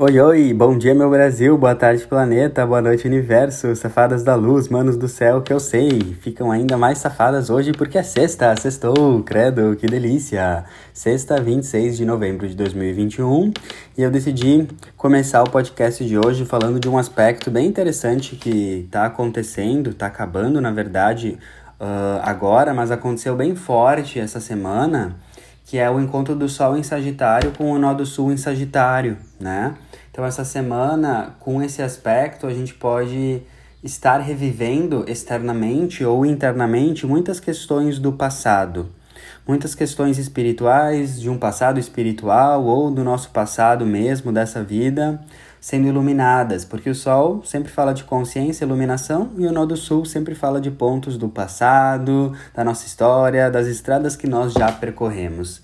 Oi, oi, bom dia meu Brasil, boa tarde planeta, boa noite universo, safadas da luz, manos do céu que eu sei, ficam ainda mais safadas hoje porque é sexta, sextou, credo, que delícia! Sexta, 26 de novembro de 2021 e eu decidi começar o podcast de hoje falando de um aspecto bem interessante que está acontecendo, está acabando na verdade uh, agora, mas aconteceu bem forte essa semana, que é o encontro do Sol em Sagitário com o Nó do Sul em Sagitário, né? Então, essa semana, com esse aspecto, a gente pode estar revivendo externamente ou internamente muitas questões do passado, muitas questões espirituais, de um passado espiritual ou do nosso passado mesmo, dessa vida, sendo iluminadas, porque o Sol sempre fala de consciência, iluminação, e o Nó do Sul sempre fala de pontos do passado, da nossa história, das estradas que nós já percorremos.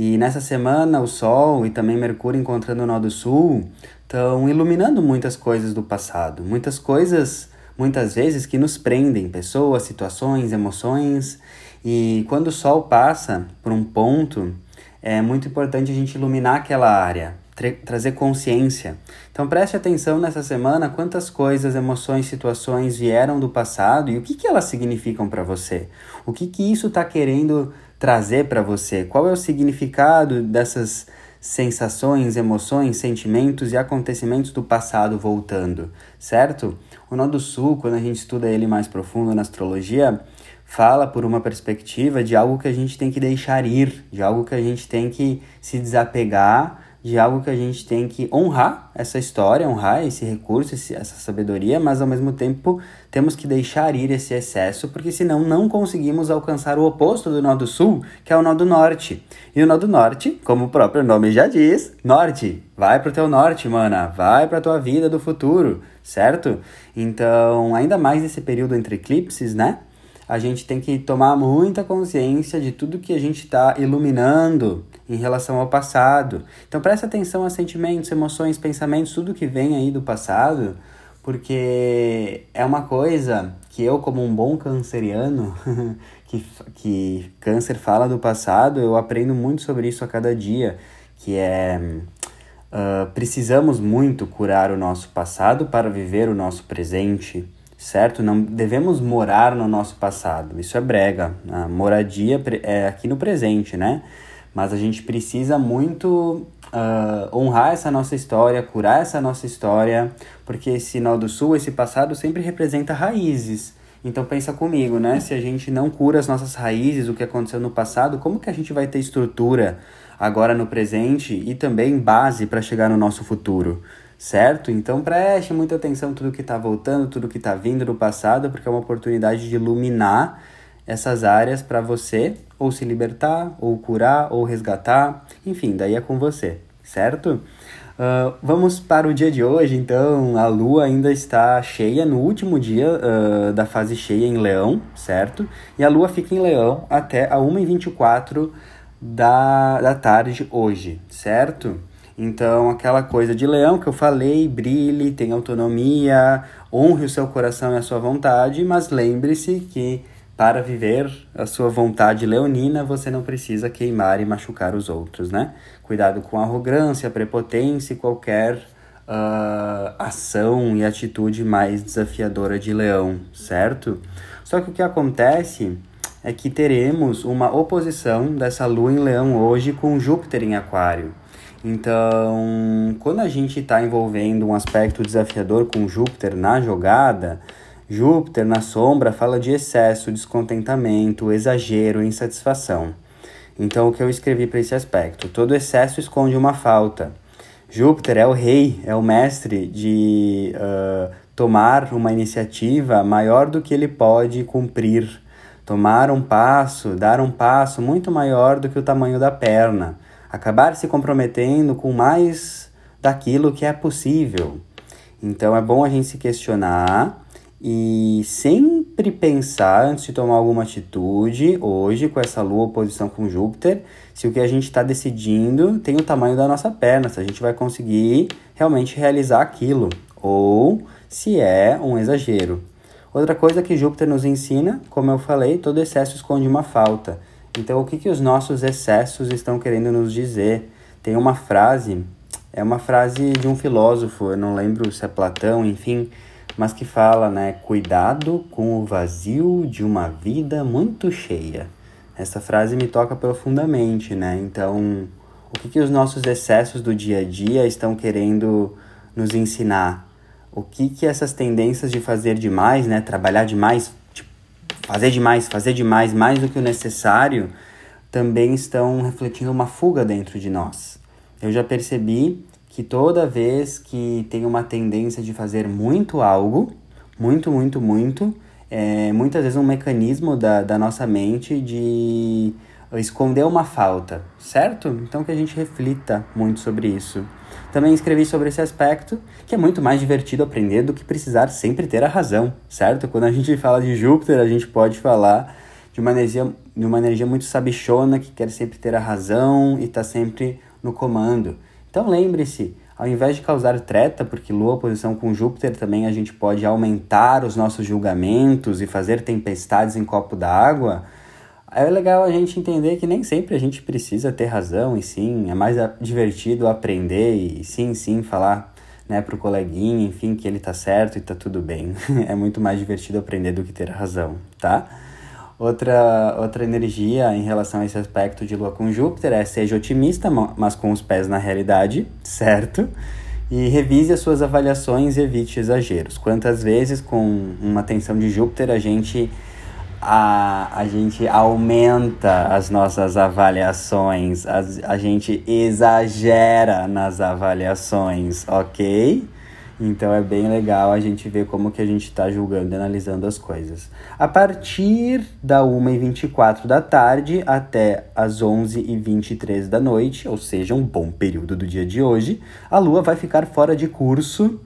E nessa semana, o Sol e também Mercúrio encontrando o Nó do Sul estão iluminando muitas coisas do passado, muitas coisas, muitas vezes, que nos prendem, pessoas, situações, emoções. E quando o Sol passa por um ponto, é muito importante a gente iluminar aquela área, tra trazer consciência. Então preste atenção nessa semana quantas coisas, emoções, situações vieram do passado e o que, que elas significam para você. O que, que isso está querendo trazer para você? Qual é o significado dessas sensações, emoções, sentimentos e acontecimentos do passado voltando, certo? O Nó do Sul, quando a gente estuda ele mais profundo na astrologia, fala por uma perspectiva de algo que a gente tem que deixar ir, de algo que a gente tem que se desapegar de algo que a gente tem que honrar essa história, honrar esse recurso, esse, essa sabedoria, mas ao mesmo tempo temos que deixar ir esse excesso, porque senão não conseguimos alcançar o oposto do nó do sul, que é o nó do norte. E o nó do norte, como o próprio nome já diz, norte. Vai pro teu norte, mana. Vai pra tua vida do futuro, certo? Então, ainda mais nesse período entre eclipses, né? A gente tem que tomar muita consciência de tudo que a gente está iluminando em relação ao passado. Então preste atenção a sentimentos, emoções, pensamentos, tudo que vem aí do passado, porque é uma coisa que eu, como um bom canceriano, que, que câncer fala do passado, eu aprendo muito sobre isso a cada dia, que é uh, precisamos muito curar o nosso passado para viver o nosso presente certo? Não devemos morar no nosso passado. Isso é brega. A moradia é aqui no presente, né? Mas a gente precisa muito uh, honrar essa nossa história, curar essa nossa história, porque esse nó do sul, esse passado sempre representa raízes. Então pensa comigo, né? Se a gente não cura as nossas raízes, o que aconteceu no passado, como que a gente vai ter estrutura agora no presente e também base para chegar no nosso futuro? Certo? Então preste muita atenção tudo que está voltando, tudo que está vindo do passado, porque é uma oportunidade de iluminar essas áreas para você ou se libertar, ou curar, ou resgatar, enfim, daí é com você, certo? Uh, vamos para o dia de hoje, então. A lua ainda está cheia no último dia uh, da fase cheia em Leão, certo? E a lua fica em Leão até a 1h24 da, da tarde hoje, certo? Então, aquela coisa de leão que eu falei, brilhe, tenha autonomia, honre o seu coração e a sua vontade, mas lembre-se que para viver a sua vontade leonina, você não precisa queimar e machucar os outros, né? Cuidado com arrogância, prepotência e qualquer uh, ação e atitude mais desafiadora de leão, certo? Só que o que acontece é que teremos uma oposição dessa lua em leão hoje com Júpiter em aquário. Então, quando a gente está envolvendo um aspecto desafiador com Júpiter na jogada, Júpiter na sombra fala de excesso, descontentamento, exagero, insatisfação. Então, o que eu escrevi para esse aspecto? Todo excesso esconde uma falta. Júpiter é o rei, é o mestre de uh, tomar uma iniciativa maior do que ele pode cumprir. Tomar um passo, dar um passo muito maior do que o tamanho da perna acabar se comprometendo com mais daquilo que é possível. Então é bom a gente se questionar e sempre pensar antes de tomar alguma atitude, hoje com essa lua oposição com Júpiter, se o que a gente está decidindo tem o tamanho da nossa perna, se a gente vai conseguir realmente realizar aquilo, ou se é um exagero. Outra coisa que Júpiter nos ensina, como eu falei, todo excesso esconde uma falta. Então, o que, que os nossos excessos estão querendo nos dizer? Tem uma frase É uma frase de um filósofo, eu não lembro se é Platão, enfim, mas que fala, né? Cuidado com o vazio de uma vida muito cheia. Essa frase me toca profundamente, né? Então, o que, que os nossos excessos do dia a dia estão querendo nos ensinar? O que, que essas tendências de fazer demais, né? Trabalhar demais, fazer demais, fazer demais, mais do que o necessário, também estão refletindo uma fuga dentro de nós. Eu já percebi que toda vez que tem uma tendência de fazer muito algo, muito, muito, muito, é muitas vezes um mecanismo da, da nossa mente de esconder uma falta, certo? Então que a gente reflita muito sobre isso. Também escrevi sobre esse aspecto, que é muito mais divertido aprender do que precisar sempre ter a razão, certo? Quando a gente fala de Júpiter, a gente pode falar de uma energia, de uma energia muito sabichona que quer sempre ter a razão e está sempre no comando. Então lembre-se, ao invés de causar treta, porque Lua oposição com Júpiter também a gente pode aumentar os nossos julgamentos e fazer tempestades em copo d'água, é legal a gente entender que nem sempre a gente precisa ter razão e sim, é mais divertido aprender e sim, sim, falar né, pro coleguinha, enfim, que ele tá certo e tá tudo bem. é muito mais divertido aprender do que ter razão, tá? Outra, outra energia em relação a esse aspecto de Lua com Júpiter é seja otimista, mas com os pés na realidade, certo? E revise as suas avaliações e evite exageros. Quantas vezes com uma tensão de Júpiter a gente a, a gente aumenta as nossas avaliações, a, a gente exagera nas avaliações, ok? Então é bem legal a gente ver como que a gente está julgando e analisando as coisas. A partir da 1h24 da tarde até as 11h23 da noite, ou seja, um bom período do dia de hoje, a Lua vai ficar fora de curso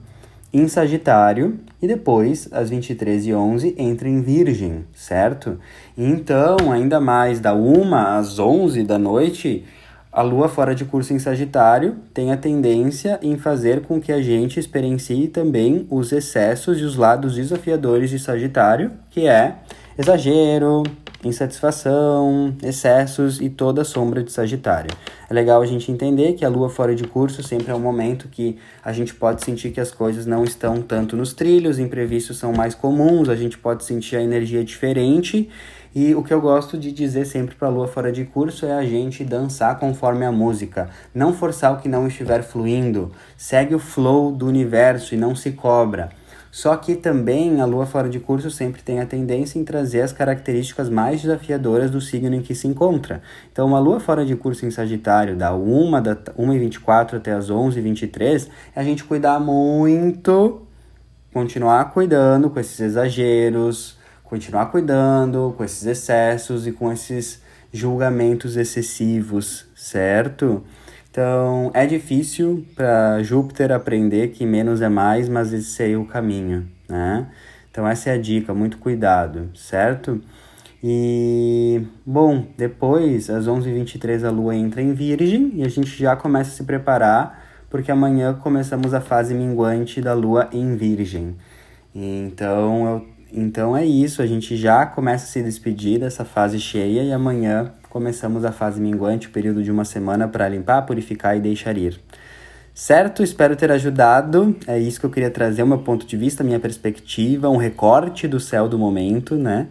em Sagitário e depois, às 23h11, entra em Virgem, certo? Então, ainda mais da 1 às 11 da noite a lua fora de curso em Sagitário tem a tendência em fazer com que a gente experiencie também os excessos e os lados desafiadores de Sagitário, que é exagero, insatisfação, excessos e toda a sombra de Sagitário. É legal a gente entender que a lua fora de curso sempre é um momento que a gente pode sentir que as coisas não estão tanto nos trilhos, imprevistos são mais comuns, a gente pode sentir a energia diferente e o que eu gosto de dizer sempre para a lua fora de curso é a gente dançar conforme a música, não forçar o que não estiver fluindo, segue o flow do universo e não se cobra. Só que também a lua fora de curso sempre tem a tendência em trazer as características mais desafiadoras do signo em que se encontra. Então, uma lua fora de curso em Sagitário, da 1 da 1h24 até as 11h23, é a gente cuidar muito, continuar cuidando com esses exageros, continuar cuidando com esses excessos e com esses julgamentos excessivos, certo? Então, é difícil para Júpiter aprender que menos é mais, mas esse é o caminho, né? Então, essa é a dica, muito cuidado, certo? E, bom, depois, às 11h23, a Lua entra em Virgem e a gente já começa a se preparar, porque amanhã começamos a fase minguante da Lua em Virgem. Então, eu então é isso, a gente já começa a se despedir dessa fase cheia e amanhã começamos a fase minguante, o período de uma semana para limpar, purificar e deixar ir. Certo? Espero ter ajudado. É isso que eu queria trazer, o meu ponto de vista, minha perspectiva, um recorte do céu do momento, né?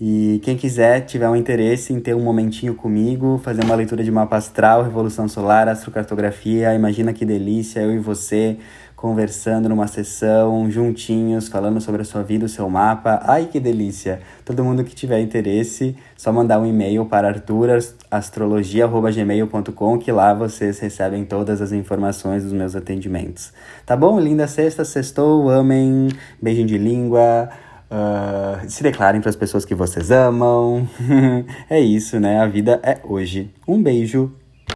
E quem quiser, tiver um interesse em ter um momentinho comigo, fazer uma leitura de mapa astral, revolução solar, astrocartografia, imagina que delícia, eu e você conversando numa sessão, juntinhos, falando sobre a sua vida, o seu mapa. Ai, que delícia! Todo mundo que tiver interesse, só mandar um e-mail para arturastrologia.gmail.com que lá vocês recebem todas as informações dos meus atendimentos. Tá bom? Linda sexta, sextou, amem, beijinho de língua. Uh, se declarem para as pessoas que vocês amam. é isso, né? A vida é hoje. Um beijo